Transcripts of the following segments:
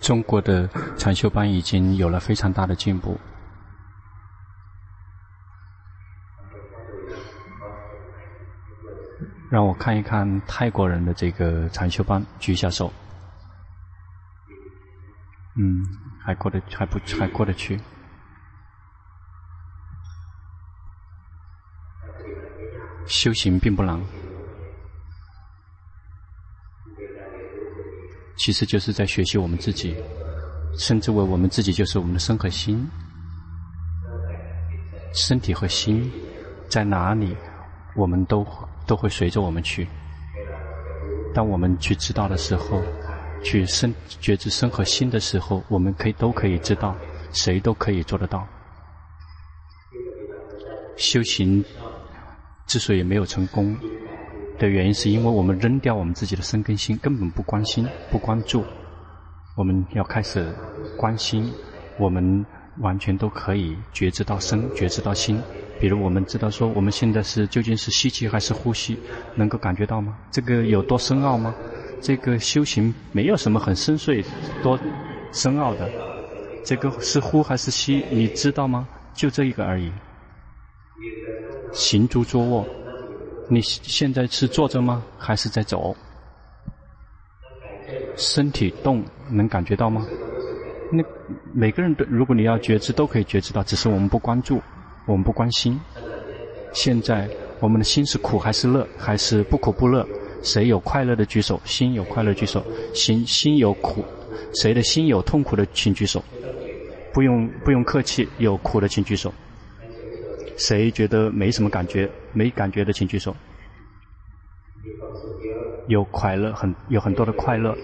中国的禅修班已经有了非常大的进步。让我看一看泰国人的这个禅修班，举一下手。嗯，还过得还不还过得去。修行并不难，其实就是在学习我们自己，称之为我们自己就是我们的身和心，身体和心在哪里，我们都都会随着我们去。当我们去知道的时候，去身觉知身和心的时候，我们可以都可以知道，谁都可以做得到。修行。之所以没有成功的原因，是因为我们扔掉我们自己的生根心，根本不关心、不关注。我们要开始关心，我们完全都可以觉知到身，觉知到心。比如，我们知道说，我们现在是究竟是吸气还是呼吸，能够感觉到吗？这个有多深奥吗？这个修行没有什么很深邃、多深奥的。这个是呼还是吸，你知道吗？就这一个而已。行住坐卧，你现在是坐着吗？还是在走？身体动能感觉到吗？那每个人都，如果你要觉知，都可以觉知到，只是我们不关注，我们不关心。现在我们的心是苦还是乐，还是不苦不乐？谁有快乐的举手？心有快乐举手。心心有苦，谁的心有痛苦的请举手。不用不用客气，有苦的请举手。谁觉得没什么感觉、没感觉的，请举手。有快乐，很有很多的快乐，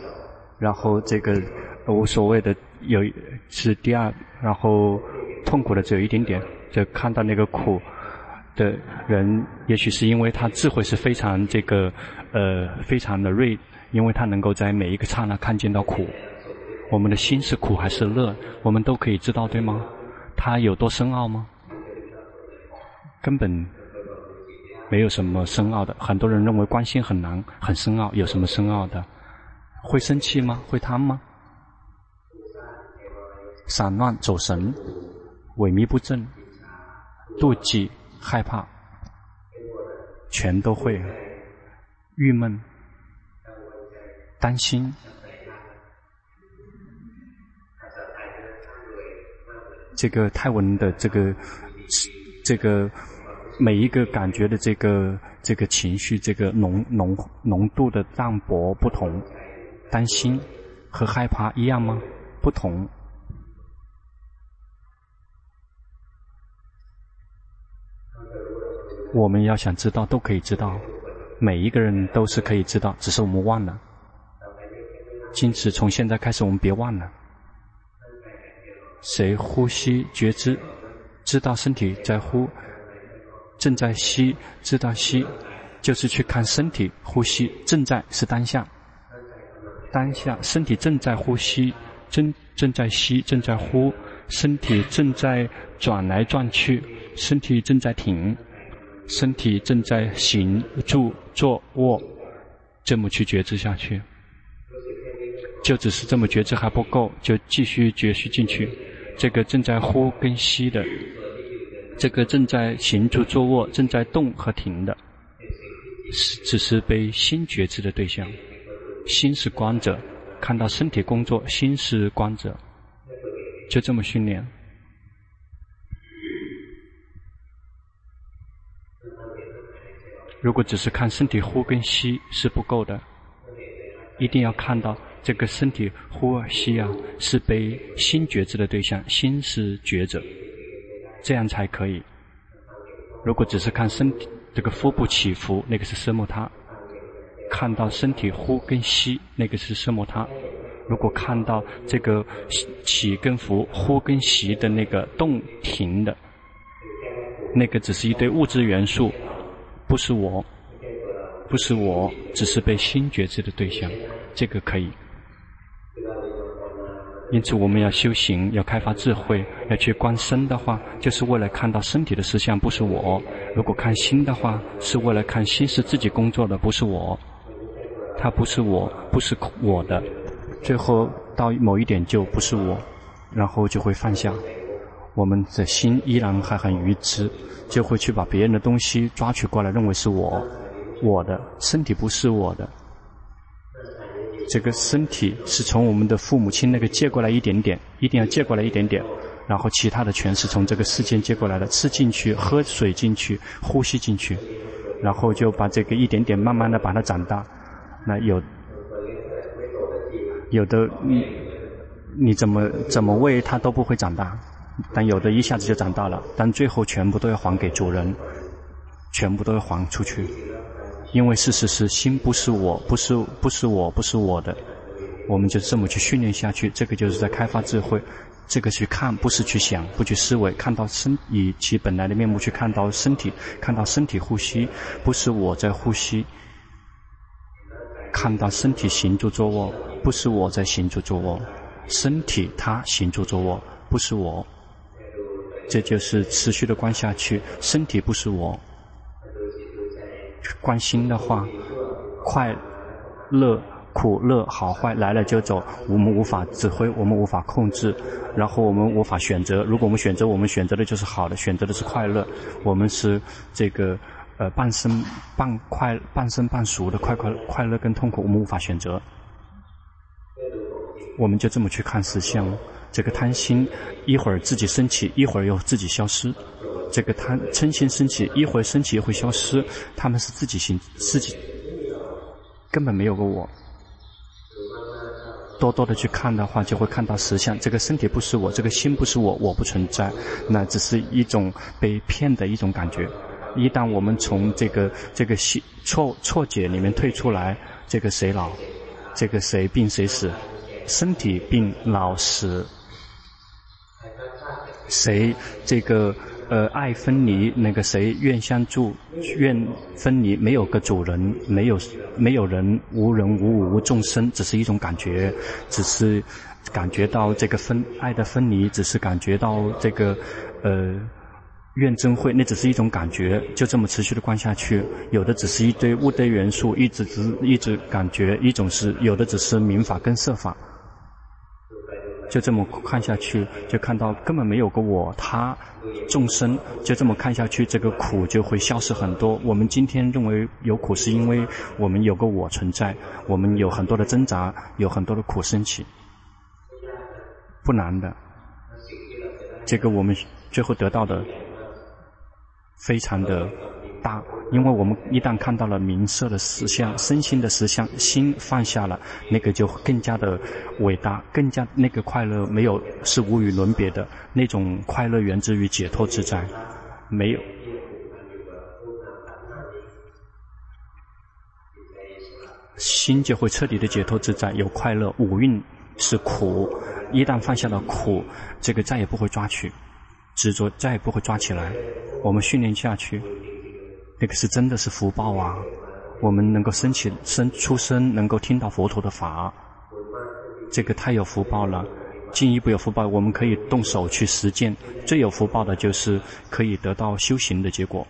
然后这个无所谓的有是第二，然后痛苦的只有一点点。就看到那个苦的人，也许是因为他智慧是非常这个呃非常的锐，因为他能够在每一个刹那看见到苦。我们的心是苦还是乐，我们都可以知道，对吗？它有多深奥吗？根本没有什么深奥的。很多人认为关心很难、很深奥，有什么深奥的？会生气吗？会贪吗？散乱、走神、萎靡不振、妒忌、害怕，全都会。郁闷、担心，这个泰文的这个这个。每一个感觉的这个这个情绪，这个浓浓浓度的淡薄不同，担心和害怕一样吗？不同。我们要想知道，都可以知道，每一个人都是可以知道，只是我们忘了。因此，从现在开始，我们别忘了，谁呼吸觉知，知道身体在呼。正在吸，知道吸，就是去看身体呼吸。正在是当下，当下身体正在呼吸，正正在吸，正在呼，身体正在转来转去，身体正在停，身体正在行住坐卧，这么去觉知下去。就只是这么觉知还不够，就继续觉知进去。这个正在呼跟吸的。这个正在行住坐卧、正在动和停的，是只是被心觉知的对象。心是观者，看到身体工作，心是观者，就这么训练。如果只是看身体呼跟吸是不够的，一定要看到这个身体呼啊吸啊是被心觉知的对象，心是觉者。这样才可以。如果只是看身体这个腹部起伏，那个是奢摩他；看到身体呼跟吸，那个是奢摩他。如果看到这个起跟伏、呼跟吸的那个动停的，那个只是一堆物质元素，不是我，不是我，只是被心觉知的对象，这个可以。因此，我们要修行，要开发智慧，要去观身的话，就是为了看到身体的实相不是我；如果看心的话，是为了看心是自己工作的，不是我。它不是我，不是我的。最后到某一点就不是我，然后就会放下。我们的心依然还很愚痴，就会去把别人的东西抓取过来，认为是我，我的身体不是我的。这个身体是从我们的父母亲那个借过来一点点，一定要借过来一点点，然后其他的全是从这个世间借过来的，吃进去，喝水进去，呼吸进去，然后就把这个一点点慢慢的把它长大。那有有的你你怎么怎么喂它都不会长大，但有的一下子就长大了，但最后全部都要还给主人，全部都要还出去。因为事实是心不是我，不是不是我，不是我的，我们就这么去训练下去，这个就是在开发智慧。这个去看不是去想，不去思维，看到身以其本来的面目去看到身体，看到身体呼吸，不是我在呼吸。看到身体行住坐卧，不是我在行住坐卧，身体它行住坐卧，不是我。这就是持续的观下去，身体不是我。关心的话，快乐、苦乐、好坏来了就走，我们无法指挥，我们无法控制，然后我们无法选择。如果我们选择，我们选择的就是好的，选择的是快乐。我们是这个呃半生半快半生半熟的快快快乐跟痛苦，我们无法选择。我们就这么去看实相，这个贪心一会儿自己升起，一会儿又自己消失。这个贪嗔心升起，一会升起又会消失，他们是自己行，自己根本没有个我。多多的去看的话，就会看到实相。这个身体不是我，这个心不是我，我不存在，那只是一种被骗的一种感觉。一旦我们从这个这个心错错解里面退出来，这个谁老，这个谁病谁死，身体病老死，谁这个。呃，爱分离，那个谁愿相助，愿分离，没有个主人，没有没有人，无人无物无众生，只是一种感觉，只是感觉到这个分爱的分离，只是感觉到这个呃愿真会，那只是一种感觉，就这么持续的观下去。有的只是一堆物堆元素，一直只一直感觉，一种是有的只是名法跟色法。就这么看下去，就看到根本没有个我他众生，就这么看下去，这个苦就会消失很多。我们今天认为有苦，是因为我们有个我存在，我们有很多的挣扎，有很多的苦升起，不难的。这个我们最后得到的，非常的。大，因为我们一旦看到了明色的实相、身心的实相，心放下了，那个就更加的伟大，更加那个快乐没有是无与伦比的那种快乐，源自于解脱自在，没有心就会彻底的解脱自在，有快乐。五蕴是苦，一旦放下了苦，这个再也不会抓取，执着再也不会抓起来。我们训练下去。那个是真的是福报啊！我们能够生起生出生，能够听到佛陀的法，这个太有福报了。进一步有福报，我们可以动手去实践。最有福报的就是可以得到修行的结果。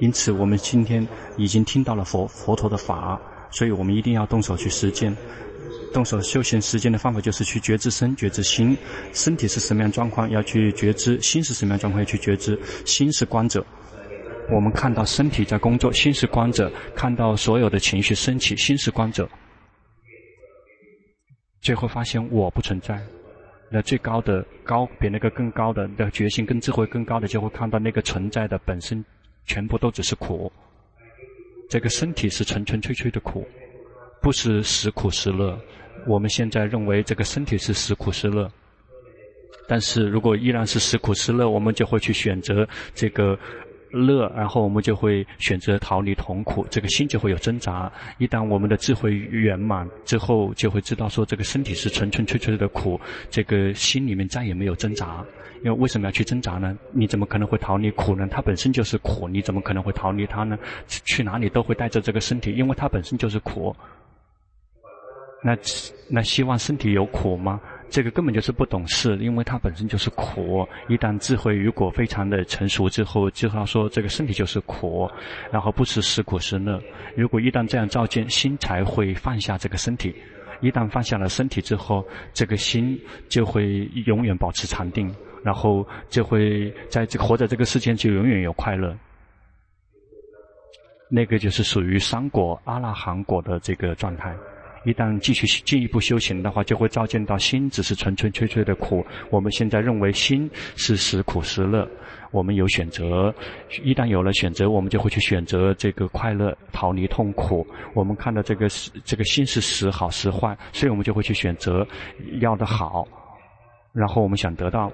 因此，我们今天已经听到了佛佛陀的法，所以我们一定要动手去实践。动手修行实践的方法就是去觉知身、觉知心。身体是什么样状况，要去觉知；心是什么样状况，要去觉知。心是观者。我们看到身体在工作，心是观者；看到所有的情绪升起，心是观者。最后发现我不存在，那最高的高比那个更高的的决心跟智慧更高的，就会看到那个存在的本身全部都只是苦。这个身体是纯纯粹粹的苦，不是实苦实乐。我们现在认为这个身体是实苦实乐，但是如果依然是实苦实乐，我们就会去选择这个。乐，然后我们就会选择逃离痛苦，这个心就会有挣扎。一旦我们的智慧圆满之后，就会知道说这个身体是纯纯粹粹的苦，这个心里面再也没有挣扎。因为为什么要去挣扎呢？你怎么可能会逃离苦呢？它本身就是苦，你怎么可能会逃离它呢？去哪里都会带着这个身体，因为它本身就是苦。那那希望身体有苦吗？这个根本就是不懂事，因为它本身就是苦。一旦智慧与果非常的成熟之后，就要说这个身体就是苦，然后不是实苦食乐。如果一旦这样照见，心才会放下这个身体。一旦放下了身体之后，这个心就会永远保持禅定，然后就会在这活在这个世间就永远有快乐。那个就是属于三果阿拉含果的这个状态。一旦继续进一步修行的话，就会照见到心只是纯纯粹粹的苦。我们现在认为心是时苦时乐，我们有选择。一旦有了选择，我们就会去选择这个快乐，逃离痛苦。我们看到这个是这个心是时好时坏，所以我们就会去选择要的好，然后我们想得到。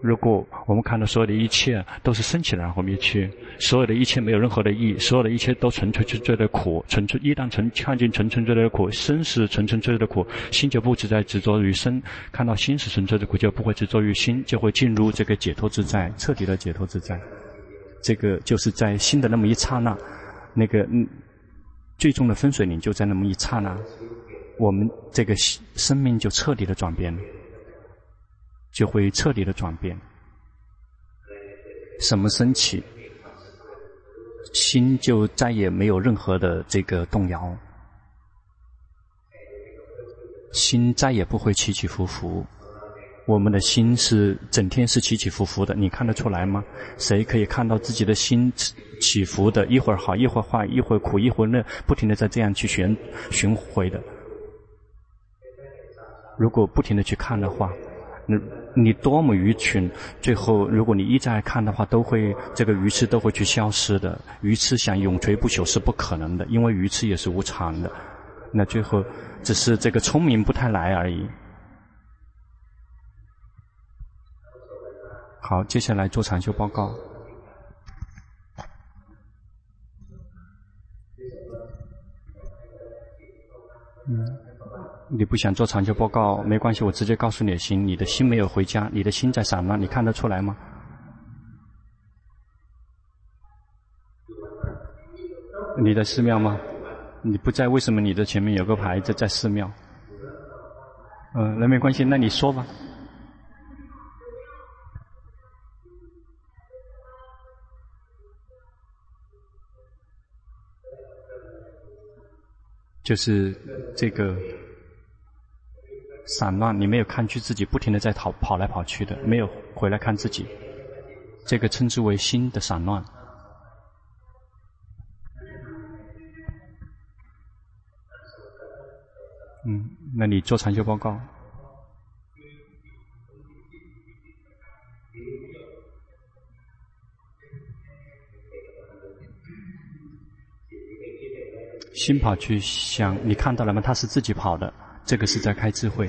如果我们看到所有的一切都是升起来然后灭去，所有的一切没有任何的意义，所有的一切都纯粹纯粹的苦，纯粹一旦纯看见纯纯粹的苦，生是纯纯粹的苦，心就不只在执着于生，看到心是纯粹的苦，就不会执着于心，就会进入这个解脱自在，彻底的解脱自在。这个就是在心的那么一刹那，那个嗯，最终的分水岭就在那么一刹那，我们这个生命就彻底的转变了。就会彻底的转变。什么升起，心就再也没有任何的这个动摇，心再也不会起起伏伏。我们的心是整天是起起伏伏的，你看得出来吗？谁可以看到自己的心起伏的？一会儿好，一会儿坏，一会儿苦，一会儿乐，不停的在这样去旋循回的。如果不停的去看的话，你你多么愚蠢！最后，如果你一再看的话，都会这个鱼翅都会去消失的。鱼翅想永垂不朽是不可能的，因为鱼翅也是无常的。那最后只是这个聪明不太来而已。好，接下来做禅修报告。你不想做长修报告没关系，我直接告诉你也行，你的心没有回家，你的心在散乱，你看得出来吗？你在寺庙吗？你不在，为什么你的前面有个牌子在寺庙？嗯、那没关系，那你说吧。就是这个。散乱，你没有看去自己，不停的在跑跑来跑去的，没有回来看自己，这个称之为心的散乱。嗯，那你做禅修报告。心跑去想，你看到了吗？他是自己跑的。这个是在开智慧，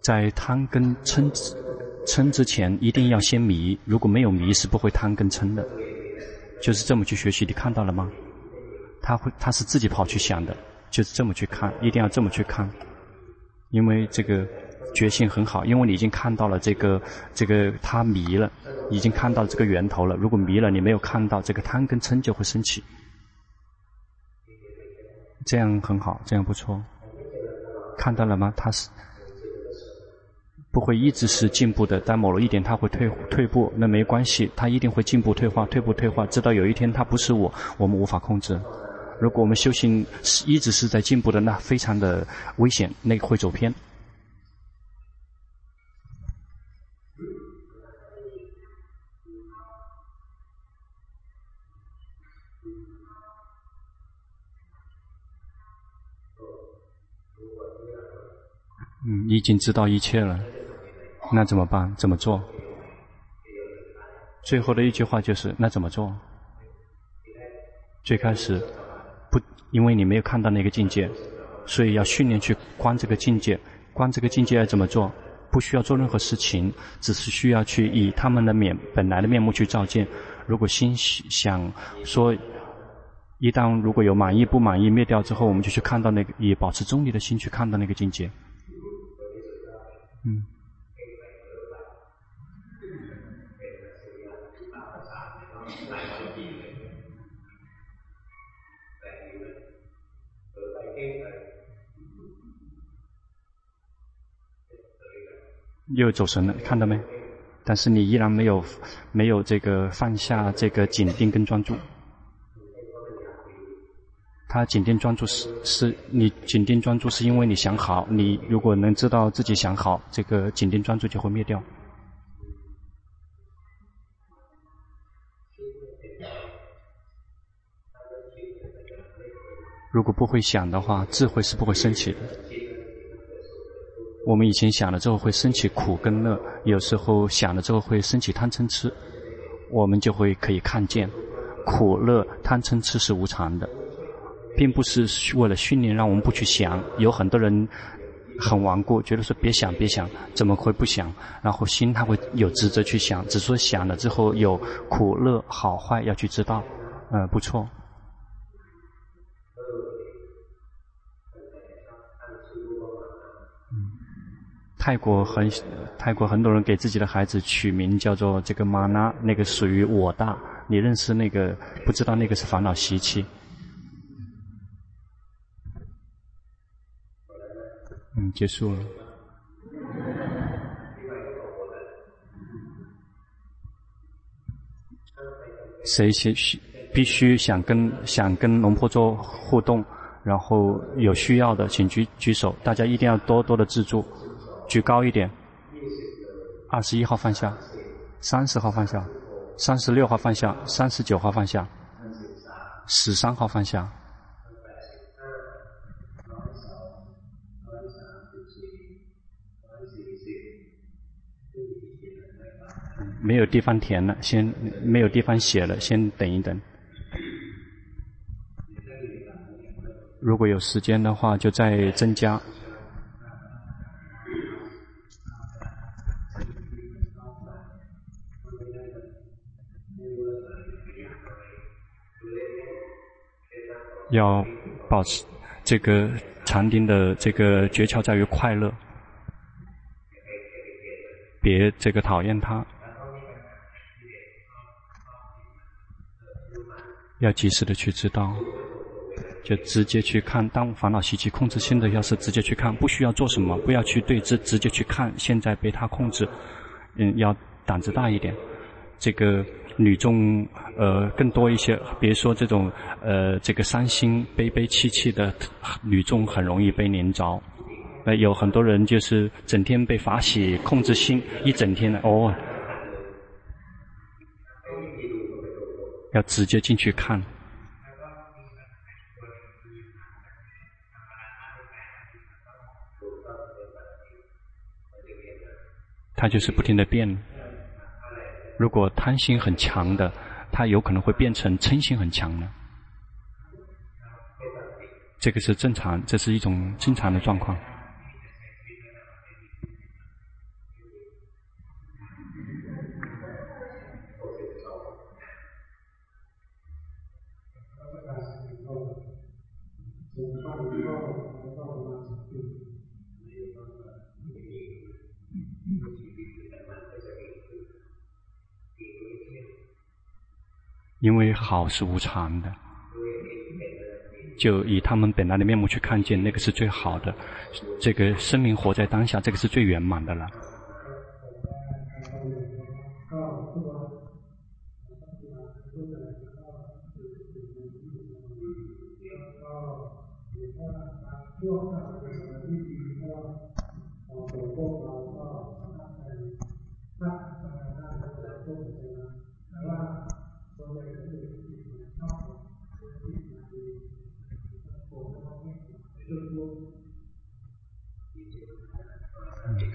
在贪跟嗔嗔之前，一定要先迷。如果没有迷，是不会贪跟嗔的。就是这么去学习，你看到了吗？他会，他是自己跑去想的，就是这么去看，一定要这么去看，因为这个。觉性很好，因为你已经看到了这个，这个他迷了，已经看到这个源头了。如果迷了，你没有看到这个贪跟嗔就会升起，这样很好，这样不错。看到了吗？他是不会一直是进步的，但某了一点他会退退步，那没关系，他一定会进步退化，退步退化，直到有一天他不是我，我们无法控制。如果我们修行是一直是在进步的，那非常的危险，那个会走偏。嗯，已经知道一切了，那怎么办？怎么做？最后的一句话就是：那怎么做？最开始不，因为你没有看到那个境界，所以要训练去观这个境界。观这个境界要怎么做？不需要做任何事情，只是需要去以他们的面本来的面目去照见。如果心想说，一旦如果有满意不满意灭掉之后，我们就去看到那个，以保持中立的心去看到那个境界。嗯，又走神了，看到没？但是你依然没有没有这个放下这个紧盯跟专注。他紧盯专注是是你紧盯专注是因为你想好，你如果能知道自己想好，这个紧盯专注就会灭掉。如果不会想的话，智慧是不会升起的。我们以前想了之后会升起苦跟乐，有时候想了之后会升起贪嗔痴，我们就会可以看见苦乐贪嗔痴是无常的，并不是为了训练让我们不去想。有很多人很顽固，觉得说别想别想，怎么会不想？然后心他会有执着去想，只说想了之后有苦乐好坏要去知道，呃，不错。泰国很，泰国很多人给自己的孩子取名叫做这个玛娜，那个属于我大。你认识那个？不知道那个是烦恼习气。结束了。谁先必须想跟想跟龙婆做互动，然后有需要的请举举手，大家一定要多多的自助。举高一点，二十一号放下，三十号放下，三十六号放下，三十九号放下，十三号放下。没有地方填了，先没有地方写了，先等一等。如果有时间的话，就再增加。要保持这个禅定的这个诀窍在于快乐，别这个讨厌它，要及时的去知道，就直接去看。当烦恼习气控制心的，要是直接去看，不需要做什么，不要去对峙，直接去看。现在被他控制，嗯，要胆子大一点，这个。女众呃更多一些，比如说这种呃这个伤心悲悲戚戚的女众很容易被黏着，呃有很多人就是整天被法喜控制心，一整天的哦，要直接进去看，他就是不停的变。如果贪心很强的，他有可能会变成嗔心很强的。这个是正常，这是一种正常的状况。因为好是无常的，就以他们本来的面目去看见，那个是最好的。这个生命活在当下，这个是最圆满的了。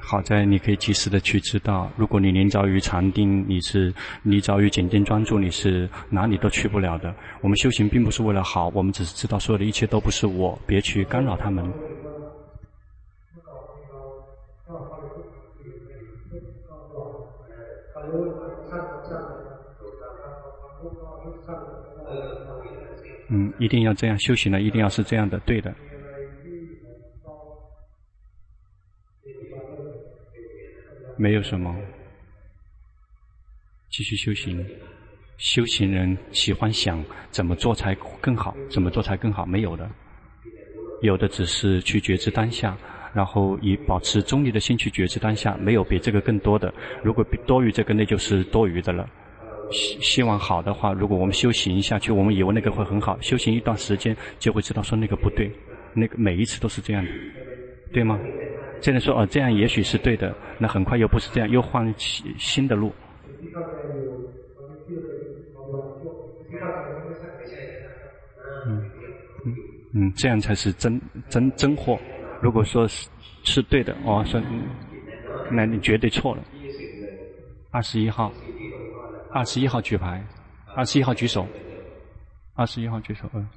好在你可以及时的去知道，如果你临着于禅定，你是临着于紧定专注，你是哪里都去不了的。我们修行并不是为了好，我们只是知道所有的一切都不是我，别去干扰他们。嗯，一定要这样修行呢，一定要是这样的，对的。没有什么，继续修行。修行人喜欢想怎么做才更好，怎么做才更好？没有的，有的只是去觉知当下，然后以保持中立的心去觉知当下，没有比这个更多的。如果比多于这个，那就是多余的了。希希望好的话，如果我们修行下去，我们以为那个会很好，修行一段时间就会知道说那个不对，那个每一次都是这样的，对吗？现在说哦，这样也许是对的，那很快又不是这样，又换起新的路。嗯嗯嗯，这样才是真真真货。如果说是是对的，哦，说那你绝对错了。二十一号。二十一号举牌，二十一号举手，二十一号举手，嗯。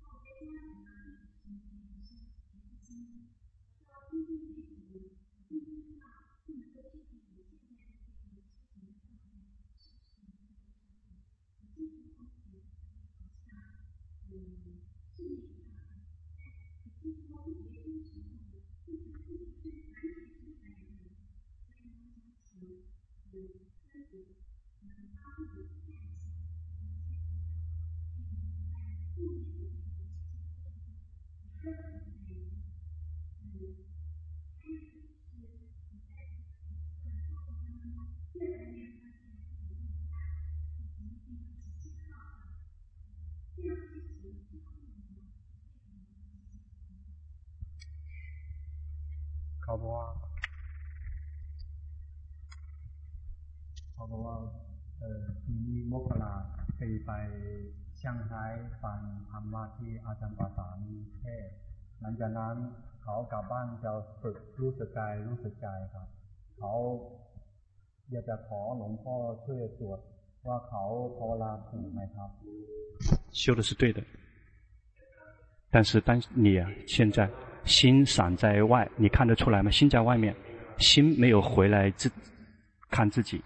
我在家，你在哪里？手机没电，我听见你。 เคยไปเชียงรายฟังธรรมะที่อาจารย์ปาสานเทศหลังจากนั้นเขากลับบ้านจะฝึกรู้สึกกายรู้สึกใจครับ เขาอยากจะขอหลวงพ่อช่วยตรวจว่าเขาภาวนาถูกไหมครับ修的是对的，但是当你啊现在。心散在外，你看得出来吗？心在外面，心没有回来自看自己。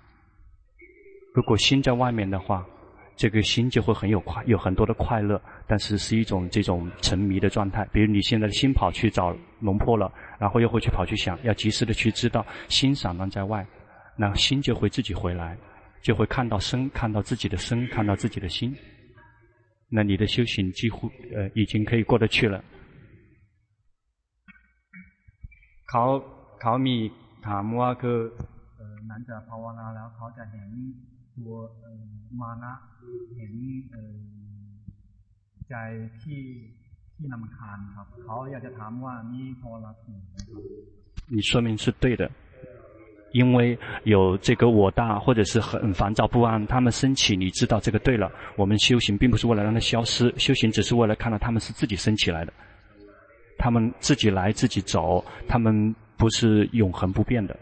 如果心在外面的话， 这个心就会很有快，有很多的快乐，但是是一种这种沉迷的状态。比如你现在的心跑去找龙婆了，然后又会去跑去想，要及时的去知道心散乱在外，那心就会自己回来，就会看到身，看到自己的身，看到自己的心。那你的修行几乎呃已经可以过得去了。เขาเขามีถามว่าคือหลังจากภาวนาแล้วเขาจะเห็น ตัวมานะเห็นใจที่ที่นำคาญครับเขาอยากจะถามว่านี่พอละถูกไหมครับ你说明是对的，因为有这个我大或者是很烦躁不安，他们升起，你知道这个对了。我们修行并不是为了让它消失，修行只是为了看到他们是自己升起来的。他们自己来自己走，他们不是永恒不变的。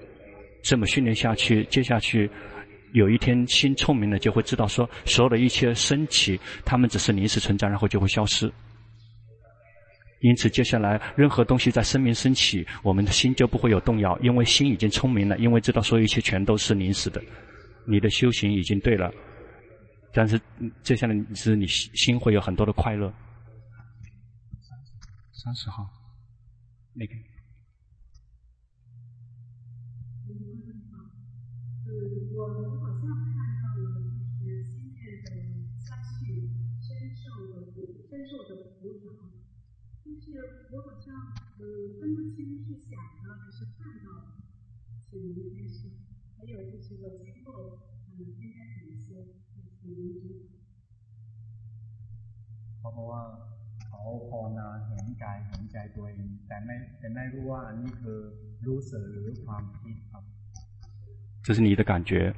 这么训练下去，接下去 有一天心聪明了，就会知道说，所有的一切升起，他们只是临时存在，然后就会消失。因此，接下来任何东西在生命升起，我们的心就不会有动摇，因为心已经聪明了，因为知道所有一切全都是临时的。你的修行已经对了，但是接下来是你心会有很多的快乐。三十号，那个。ไม่แต่ไม่รู้ว่าอันนี้คือรู้สึกหรือความคิดครับ这是你的感觉，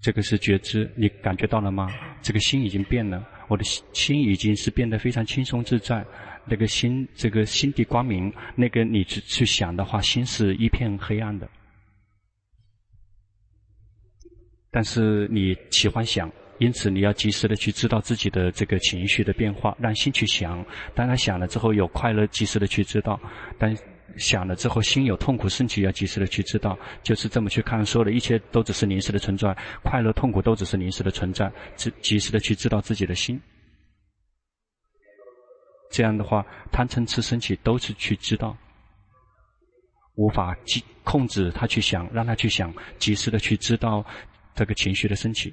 这个是觉知，你感觉到了吗？这个心已经变了，我的心已经是变得非常轻松自在。那个心，这个心地光明，那个你去去想的话，心是一片黑暗的。但是你喜欢想。 因此，你要及时的去知道自己的这个情绪的变化，让心去想。当他想了之后有快乐，及时的去知道；当想了之后心有痛苦升起，要及时的去知道。就是这么去看，所有的一切都只是临时的存在，快乐、痛苦都只是临时的存在，及时的去知道自己的心。这样的话，贪嗔痴升起都是去知道。无法控制他去想，让他去想，及时的去知道这个情绪的升起。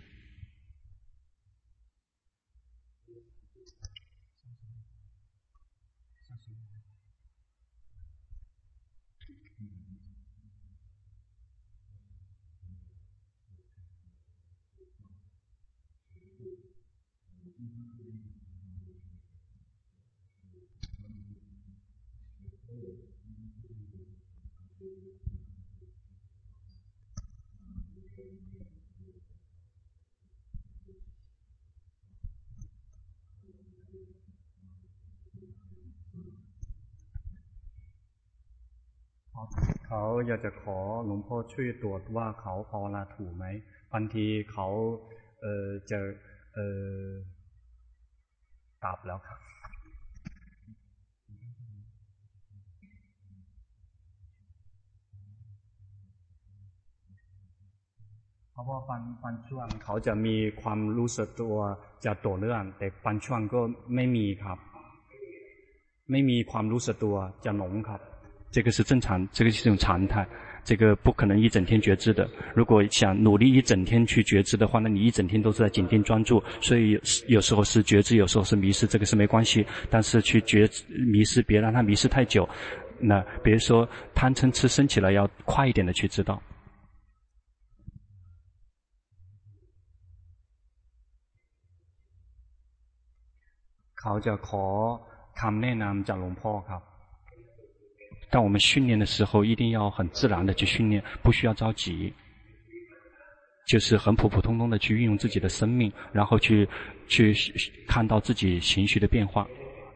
เขาอยากจะขอหลวงพ่อช่วยตรวจว่าเขาภาวนาถูกไหมบางทีเขาเออจะเออกลับแล้วครับ ราะว่าบางบางช่วงเขาจะมีความรู้สึกตัวจะต่อเนื่องแต่บางช่วงก็ไม่มีครับ ไม่มีความรู้สึกตัวจะหลงครับ这个是正常，这个是一种常态，这个不可能一整天觉知的。如果想努力一整天去觉知的话，那你一整天都是在紧盯专注，所以有有时候是觉知，有时候是迷失，这个是没关系。但是去觉迷失，别让它迷失太久。那比如说贪嗔痴升起来，要快一点的去知道。 เขาจะขอคำแนะนำจากหลวงพ่อครับ但我们训练的时候，一定要很自然的去训练，不需要着急，就是很普普通通的去运用自己的生命，然后去去看到自己情绪的变化，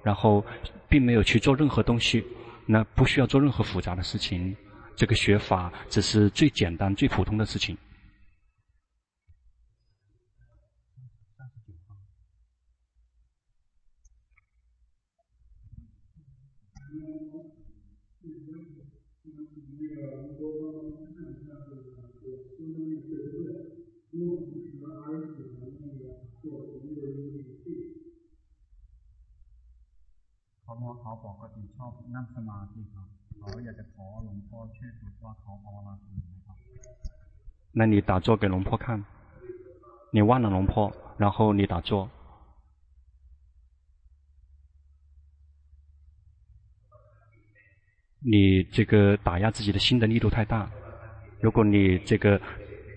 然后并没有去做任何东西，那不需要做任何复杂的事情，这个学法只是最简单、最普通的事情。 那你打坐给龙婆看，你忘了龙婆，然后你打坐，你这个打压自己的心的力度太大。如果你这个，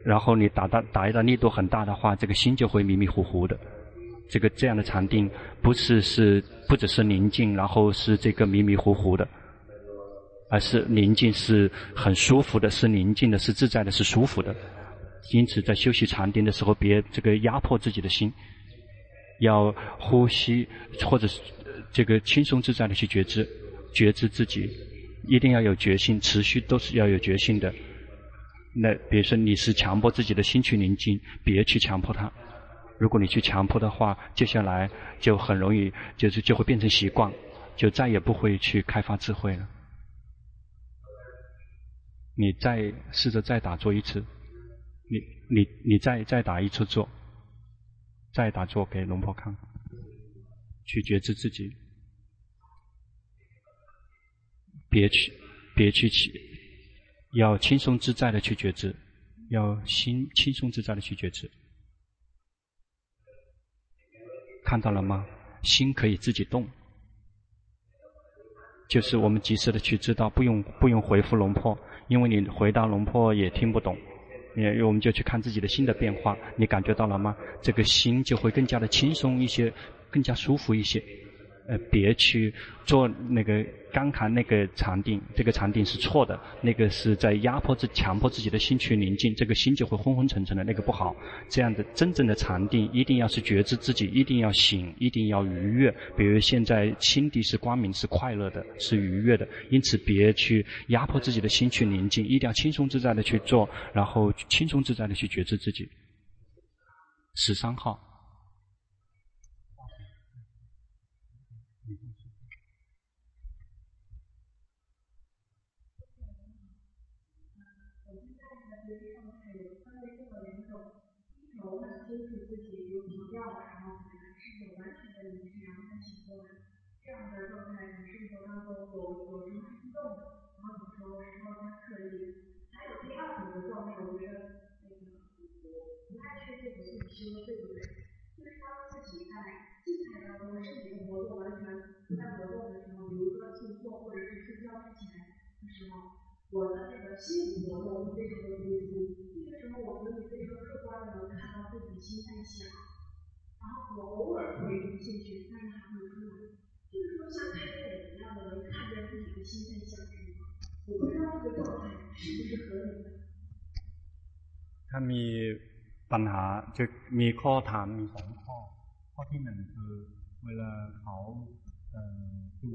然后你打打打压的力度很大的话，这个心就会迷迷糊糊的。这个这样的禅定不是是不只是宁静，然后是这个迷迷糊糊的。而是宁静，是很舒服的，是宁静的，是自在的，是舒服的。因此，在休息禅定的时候，别这个压迫自己的心，要呼吸，或者是这个轻松自在的去觉知，觉知自己，一定要有决心，持续都是要有决心的。那比如说你是强迫自己的心去宁静，别去强迫它。如果你去强迫的话，接下来就很容易，就是就会变成习惯，就再也不会去开发智慧了。你再试着再打坐一次，你你你再再打一次坐，再打坐给龙婆看，去觉知自己，别去别去起，要轻松自在的去觉知，要心轻松自在的去觉知，看到了吗？心可以自己动。就是我们及时的去知道，不用不用回复龙婆，因为你回答龙婆也听不懂，也我们就去看自己的心的变化，你感觉到了吗？这个心就会更加的轻松一些，更加舒服一些。呃，别去做那个刚才那个禅定，这个禅定是错的，那个是在压迫自、强迫自己的心去宁静，这个心就会昏昏沉沉的，那个不好。这样的真正的禅定，一定要是觉知自己，一定要醒，一定要愉悦。比如现在心地是光明、是快乐的、是愉悦的，因此别去压迫自己的心去宁静，一定要轻松自在的去做，然后轻松自在的去觉知自己。十三号。我的这个心理活动非常的突出，这个时候我可以非常客观的能看到自己心在想，然后我偶尔会进去，但是还会出来，就是说像开眼一样的能看见自己的心在想什么。我不知道这个状态是不是合理的。ถ้ามีปัญหาจะมีข้อถามมีสองข้อ ข้อที่หนึ่งคือเวลาเขาเอ่อดู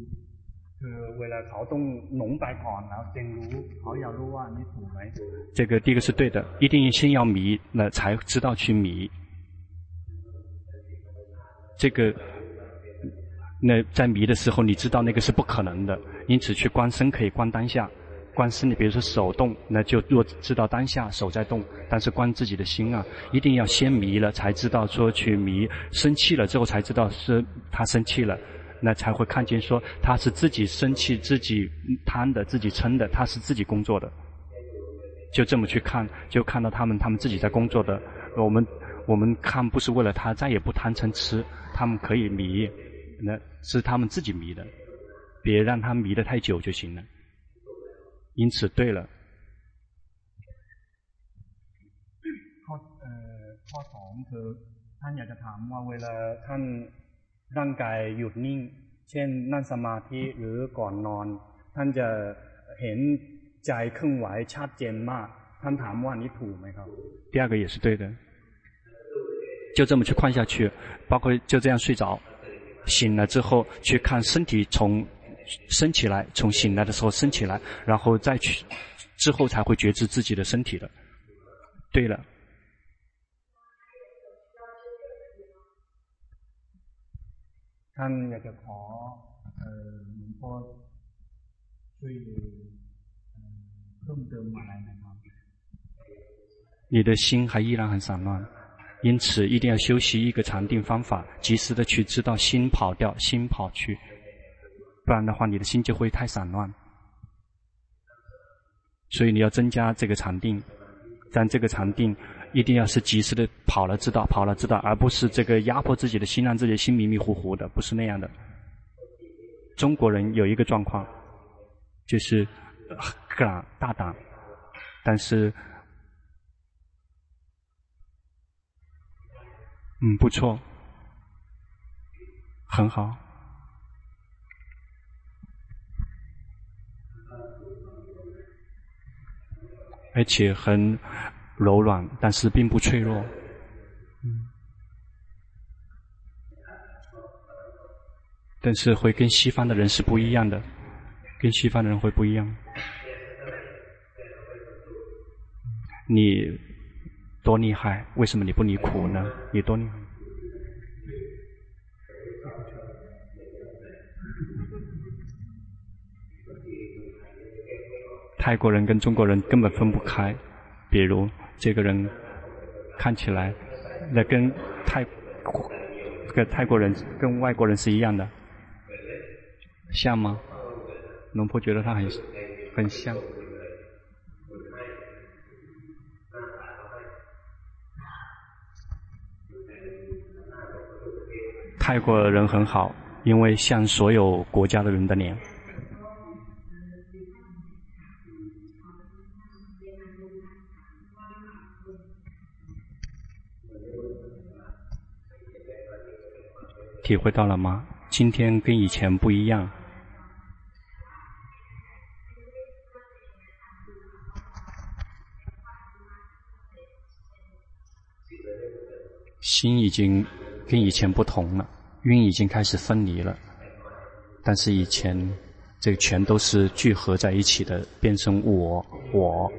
คือเวลาเขาต้องหลงไปก่อนแล้วจึงรู้เขาอยากรู้ว่านี่ถูกไหม这个第一个是对的，一定先要迷了才知道去迷。这个，那在迷的时候，你知道那个是不可能的，因此去观身可以观当下，观身你比如说手动，那就若知道当下手在动，但是观自己的心啊，一定要先迷了才知道说去迷，生气了之后才知道是他生气了。 那才会看见说他是自己生气、自己贪的、自己嗔的，他是自己工作的，就这么去看，就看到他们他们自己在工作的。我们我们看不是为了他再也不贪嗔痴，他们可以迷，那是他们自己迷的，别让他迷得太久就行了。因此，对了。ข้อเอ่อข้อสองคือท่านอยากจะถามว่าเวลาท่าน ร่างกายหยุดนิ่ง เช่นนั่งสมาธิหรือก่อนนอน ท่านจะเห็นใจเคลื่อนไหวชัดเจนมาก ท่านถามว่านี้ถูกไหมครับ第二个也是对的，就这么去看下去，包括就这样睡着，醒了之后去看身体从升起来，从醒来的时候升起来，然后再去之后才会觉知自己的身体的。对了。 ท่านอยากจะขอเอ่อหลวงพ่อช่วยเพิ่มเติมอะไรนะครับ你的心还依然很散乱，因此一定要修习一个禅定方法，及时的去知道心跑掉，心跑去，不然的话你的心就会太散乱。所以你要增加这个禅定，但这个禅定。 一定要是及时的跑了知道，跑了知道，而不是这个压迫自己的心，让自己的心迷迷糊糊的，不是那样的。中国人有一个状况，就是敢大胆，但是，嗯，不错，很好，而且很。柔软，但是并不脆弱。嗯，但是会跟西方的人是不一样的，跟西方的人会不一样。你多厉害？为什么你不离苦呢？你多厉害？泰国人跟中国人根本分不开，比如。这个人看起来，那跟泰国，跟泰国人跟外国人是一样的，像吗？龙婆觉得他很很像。泰国人很好，因为像所有国家的人的脸。体会到了吗？今天跟以前不一样。心已经跟以前不同了，晕已经开始分离了。但是以前，这全都是聚合在一起的，变成我，我。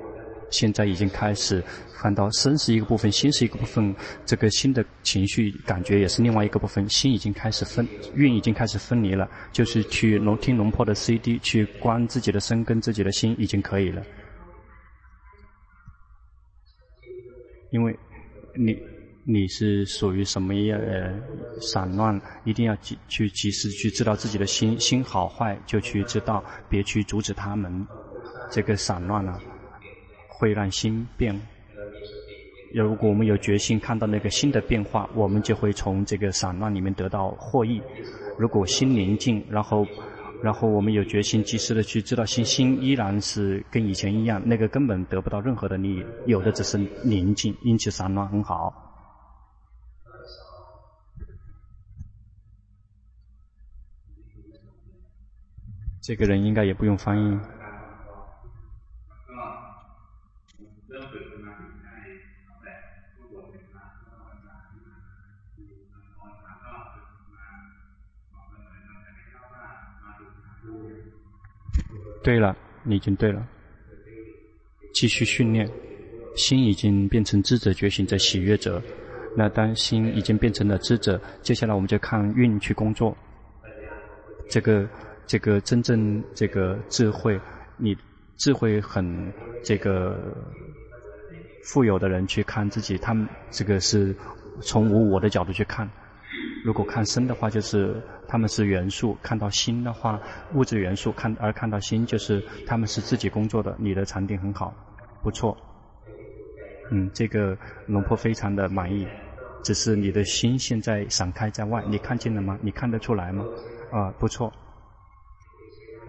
现在已经开始看到身是一个部分，心是一个部分，这个心的情绪感觉也是另外一个部分。心已经开始分，运已经开始分离了，就是去龙听龙破的 CD，去观自己的身跟自己的心已经可以了。因为你你是属于什么样呃散乱，一定要及去及时去知道自己的心心好坏，就去知道，别去阻止他们。这个散乱啊，会让心变。如果我们有决心看到那个心的变化，我们就会从这个散乱里面得到获益。如果心宁静，然后，然后我们有决心及时的去知道心，心依然是跟以前一样，那个根本得不到任何的利益，有的只是宁静，因此散乱很好。这个人应该也不用翻译。对了，你已经对了。继续训练，心已经变成智者觉醒者喜悦者。那当心已经变成了智者，接下来我们就看运去工作。这个这个真正这个智慧，你智慧很这个富有的人去看自己，他们这个是从无我的角度去看。如果看身的话，就是他们是元素；看到心的话，物质元素；看而看到心，就是他们是自己工作的。你的禅定很好，不错。嗯，这个龙婆非常的满意。只是你的心现在闪开在外，你看见了吗？你看得出来吗？啊，不错。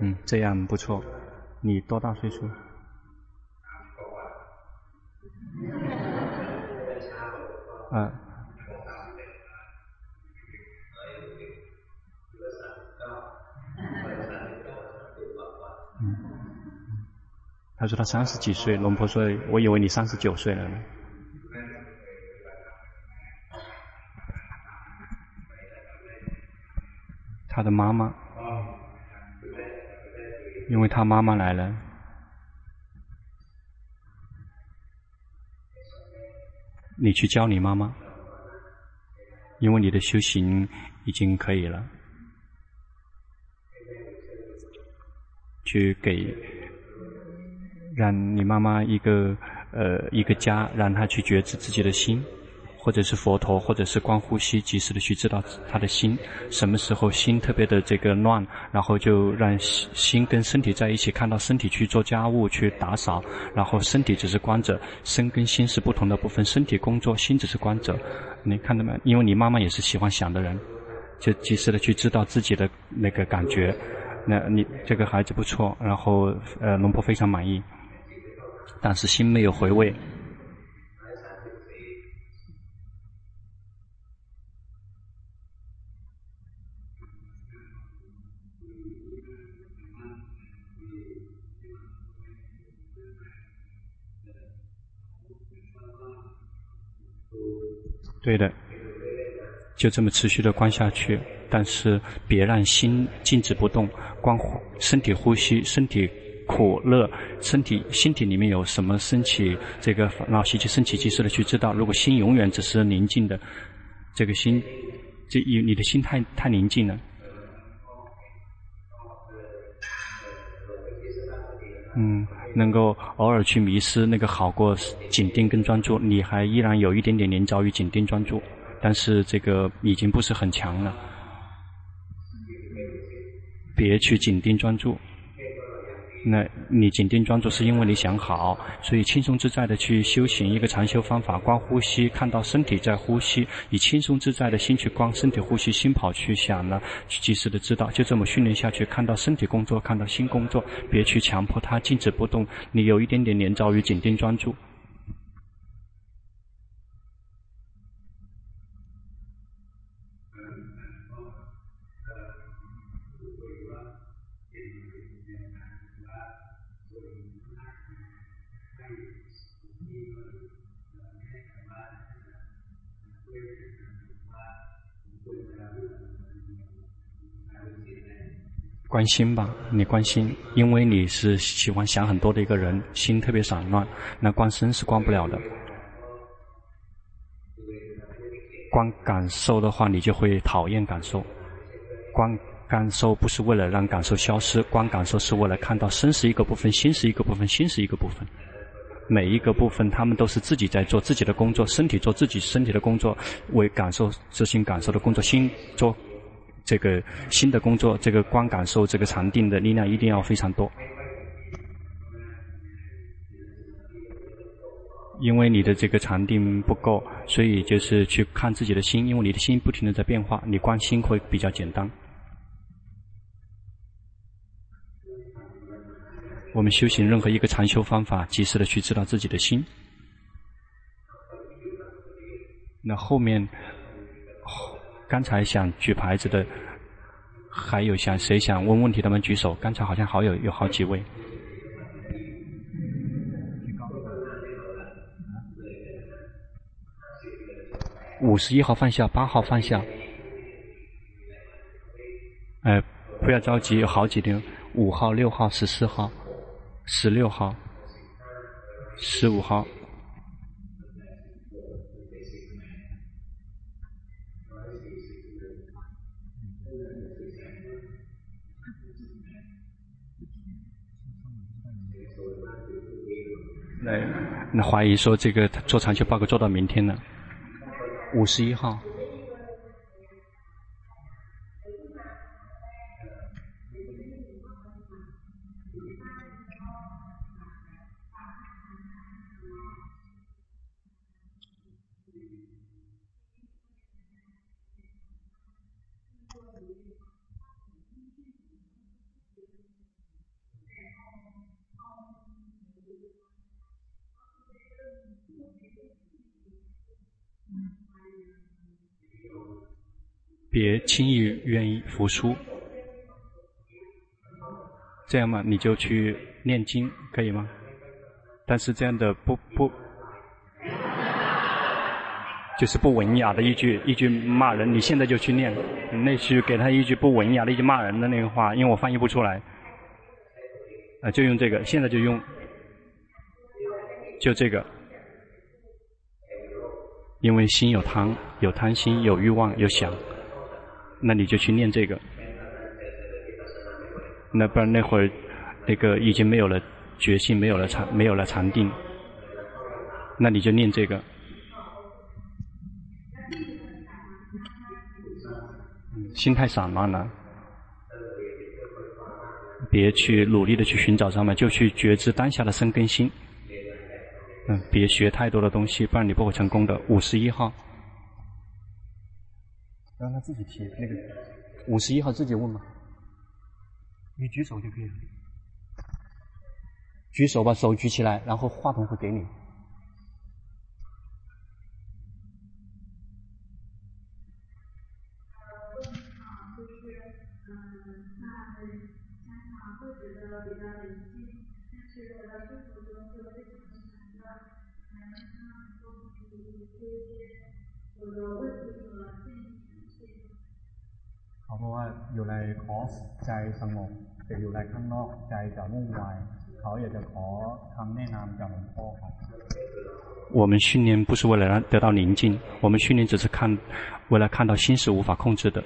嗯，这样不错。你多大岁数？啊。他说他三十几岁，龙婆说，我以为你三十九岁了呢。他的妈妈，因为他妈妈来了，你去教你妈妈，因为你的修行已经可以了，去给。让你妈妈一个呃一个家，让她去觉知自己的心，或者是佛陀，或者是观呼吸，及时的去知道她的心，什么时候心特别的这个乱，然后就让心跟身体在一起，看到身体去做家务、去打扫，然后身体只是观者，身跟心是不同的部分，身体工作，心只是观者。你看到没？因为你妈妈也是喜欢想的人，就及时的去知道自己的那个感觉。那你这个孩子不错，然后呃龙婆非常满意。但是心没有回味。对的，就这么持续的观下去，但是别让心静止不动，观身体呼吸，身体。苦乐，身体、心体里面有什么升起？这个烦恼习气升起，及时的去知道。如果心永远只是宁静的，这个心，这你你的心太太宁静了。嗯，能够偶尔去迷失，那个好过紧盯跟专注。你还依然有一点点黏着于紧盯专注，但是这个已经不是很强了。别去紧盯专注。那你紧盯专注是因为你想好，所以轻松自在的去修行一个禅修方法，观呼吸，看到身体在呼吸，以轻松自在的心去观身体呼吸，心跑去想呢，去及时的知道，就这么训练下去，看到身体工作，看到心工作，别去强迫它静止不动，你有一点点连着于紧盯专注。关心吧，你关心，因为你是喜欢想很多的一个人，心特别散乱，那观身是观不了的。观感受的话，你就会讨厌感受。观感受不是为了让感受消失，观感受是为了看到身是一个部分，心是一个部分，心是一个部分。每一个部分，他们都是自己在做自己的工作，身体做自己身体的工作，为感受执行感受的工作，心做。这个新的工作，这个观感受，这个禅定的力量一定要非常多。因为你的这个禅定不够，所以就是去看自己的心，因为你的心不停的在变化，你观心会比较简单。我们修行任何一个禅修方法，及时的去知道自己的心。那后面，刚才想举牌子的，还有想谁想问问题的们举手。刚才好像好有有好几位。五十一号放下，八号放下。哎，不要着急，有好几天。五号、六号、十四号、十六号、十五号。那那怀疑说这个做长期报告做到明天呢。五十一号，别轻易愿意服输，这样嘛，你就去念经，可以吗？但是这样的不不，就是不文雅的一句一句骂人，你现在就去念，那句给他一句不文雅的一句骂人的那个话，因为我翻译不出来，啊，就用这个，现在就用，就这个，因为心有贪，有贪心，有欲望，有想。那你就去念这个，那不然那会儿那个已经没有了决心，没有了禅，没有了禅定。那你就念这个，心太散漫了，别去努力的去寻找上面，就去觉知当下的生根心。嗯，别学太多的东西，不然你不会成功的。五十一号。让他自己提那个五十一号自己问吧，你举手就可以了。举手把手举起来，然后话筒会给你。เพราะว่าอยู่ในคอร์สใจสงบแต่อยู่ในข้างนอกใจจะวุ่นวายเขาอยากจะขอคำแนะนำจากหลวงพ่อครับ我们训练不是为了让得到宁静，我们训练只是看，为了看到心是无法控制的。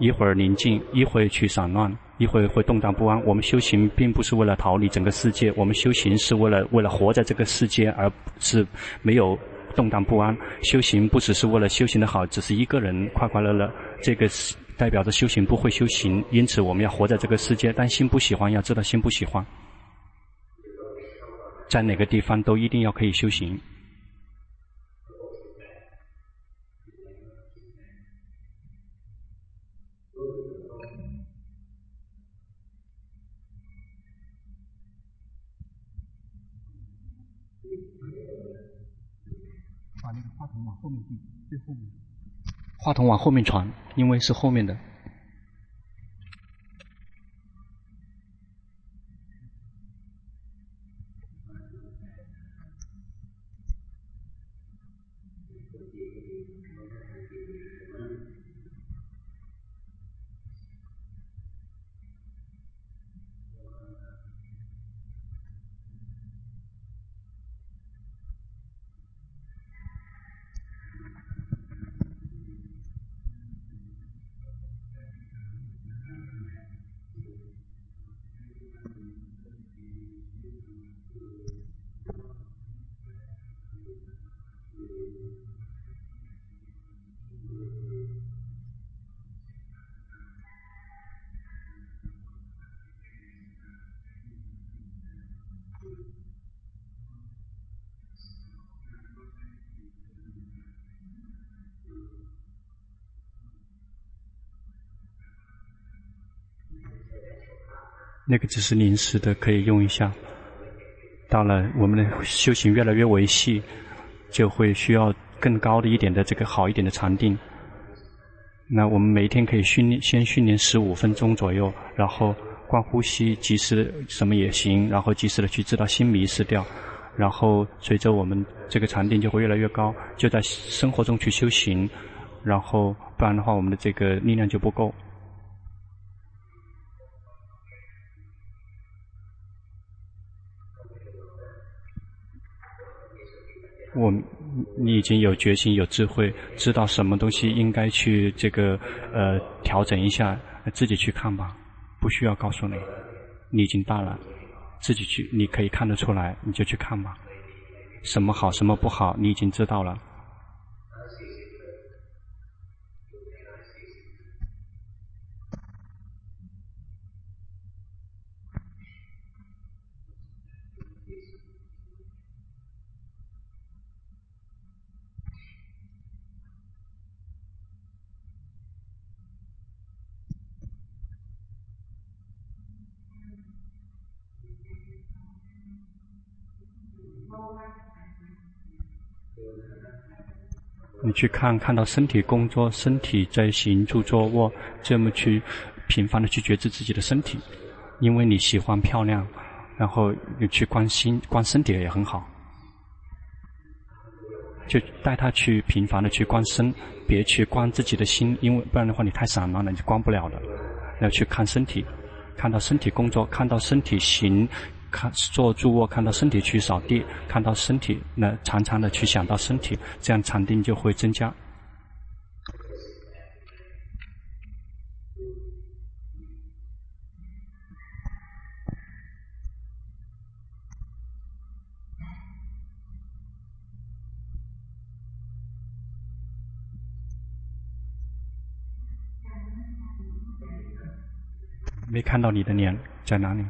一会儿宁静，一会儿去散乱，一会儿会动荡不安。我们修行并不是为了逃离整个世界，我们修行是为了为了活在这个世界，而是没有动荡不安。修行不只是为了修行的好，只是一个人快快乐乐，这个是。 代表着修行不会修行，因此我们要活在这个世界。但心不喜欢，要知道心不喜欢，在哪个地方都一定要可以修行。把那个话筒往后面递，最后面。话筒往后面传，因为是后面的。那个只是临时的，可以用一下。到了我们的修行越来越维系，就会需要更高的一点的这个好一点的禅定。那我们每天可以训练，先训练十五分钟左右，然后观呼吸，及时什么也行，然后及时的去知道心迷失掉，然后随着我们这个禅定就会越来越高，就在生活中去修行，然后不然的话我们的这个力量就不够。我，你已经有决心、有智慧，知道什么东西应该去这个呃调整一下，自己去看吧，不需要告诉你，你已经大了，自己去，你可以看得出来，你就去看吧，什么好，什么不好，你已经知道了。你去看，看到身体工作，身体在行住坐卧，这么去频繁的去觉知自己的身体，因为你喜欢漂亮，然后你去关心观身体也很好，就带他去频繁的去观身，别去观自己的心，因为不然的话你太散乱了，你就观不了的。要去看身体，看到身体工作，看到身体行。看坐住卧，看到身体去扫地，看到身体，那常常的去想到身体，这样禅定就会增加。没看到你的脸在哪里？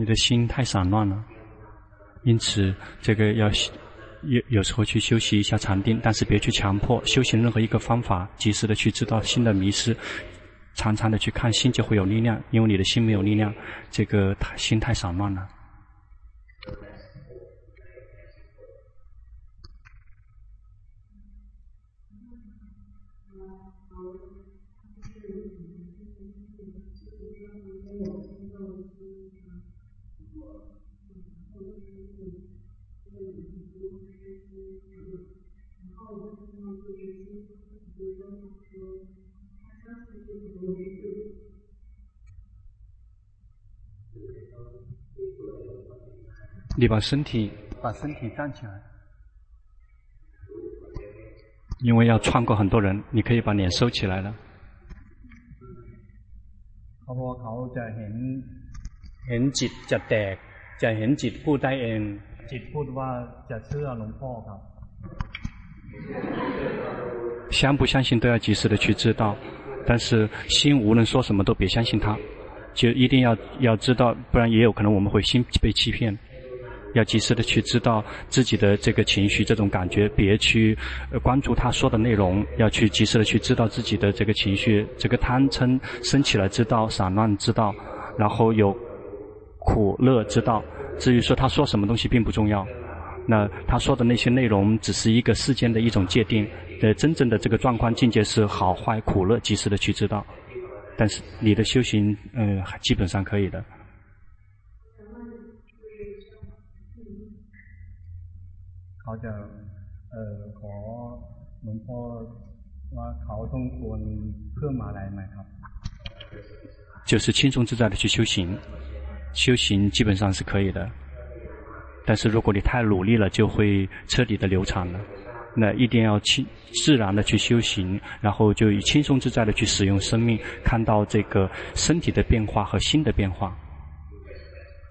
你的心太散乱了，因此这个要有有时候去休息一下禅定，但是别去强迫修行任何一个方法，及时的去知道心的迷失，常常的去看心就会有力量，因为你的心没有力量，这个心太散乱了。你把身体把身体站起来，因为要穿过很多人，你可以把脸收起来了。เพราะเขาจะเห็นเห็นจิตจะแตกจะเห็นจิตพูดได้เอง จิตพูดว่าจะเชื่อหลวงพ่อครับ。相不相信都要及时的去知道，但是心无论说什么都别相信他，就一定要要知道，不然也有可能我们会心被欺骗。 要及时的去知道自己的这个情绪、这种感觉，别去呃关注他说的内容，要去及时的去知道自己的这个情绪，这个贪嗔生起来知道，散乱知道，然后有苦乐知道。至于说他说什么东西并不重要，那他说的那些内容只是一个世间的一种界定，呃，真正的这个状况境界是好坏苦乐，及时的去知道。但是你的修行，嗯，基本上可以的。เขาจะเอ่อขอหลวงพ่อว่าเขาต้องควรเพิ่มอะไรไหมครับ？就是轻松自在的去修行，修行基本上是可以的。但是如果你太努力了，就会彻底的流产了。那一定要轻自然的去修行，然后就以轻松自在的去使用生命，看到这个身体的变化和心的变化，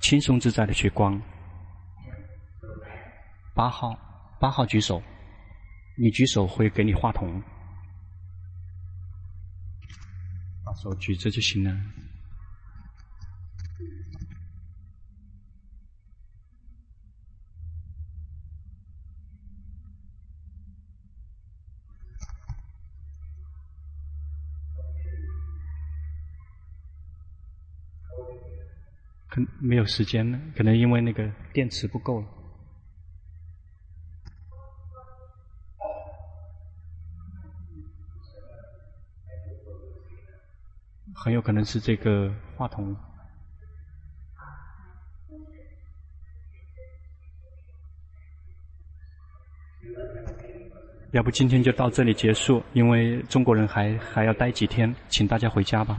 轻松自在的去观。八号。 八号举手，你举手会给你话筒。把手举着就行了。可没有时间了，可能因为那个电池不够了。很有可能是这个话筒。要不今天就到这里结束，因为中国人还还要待几天，请大家回家吧。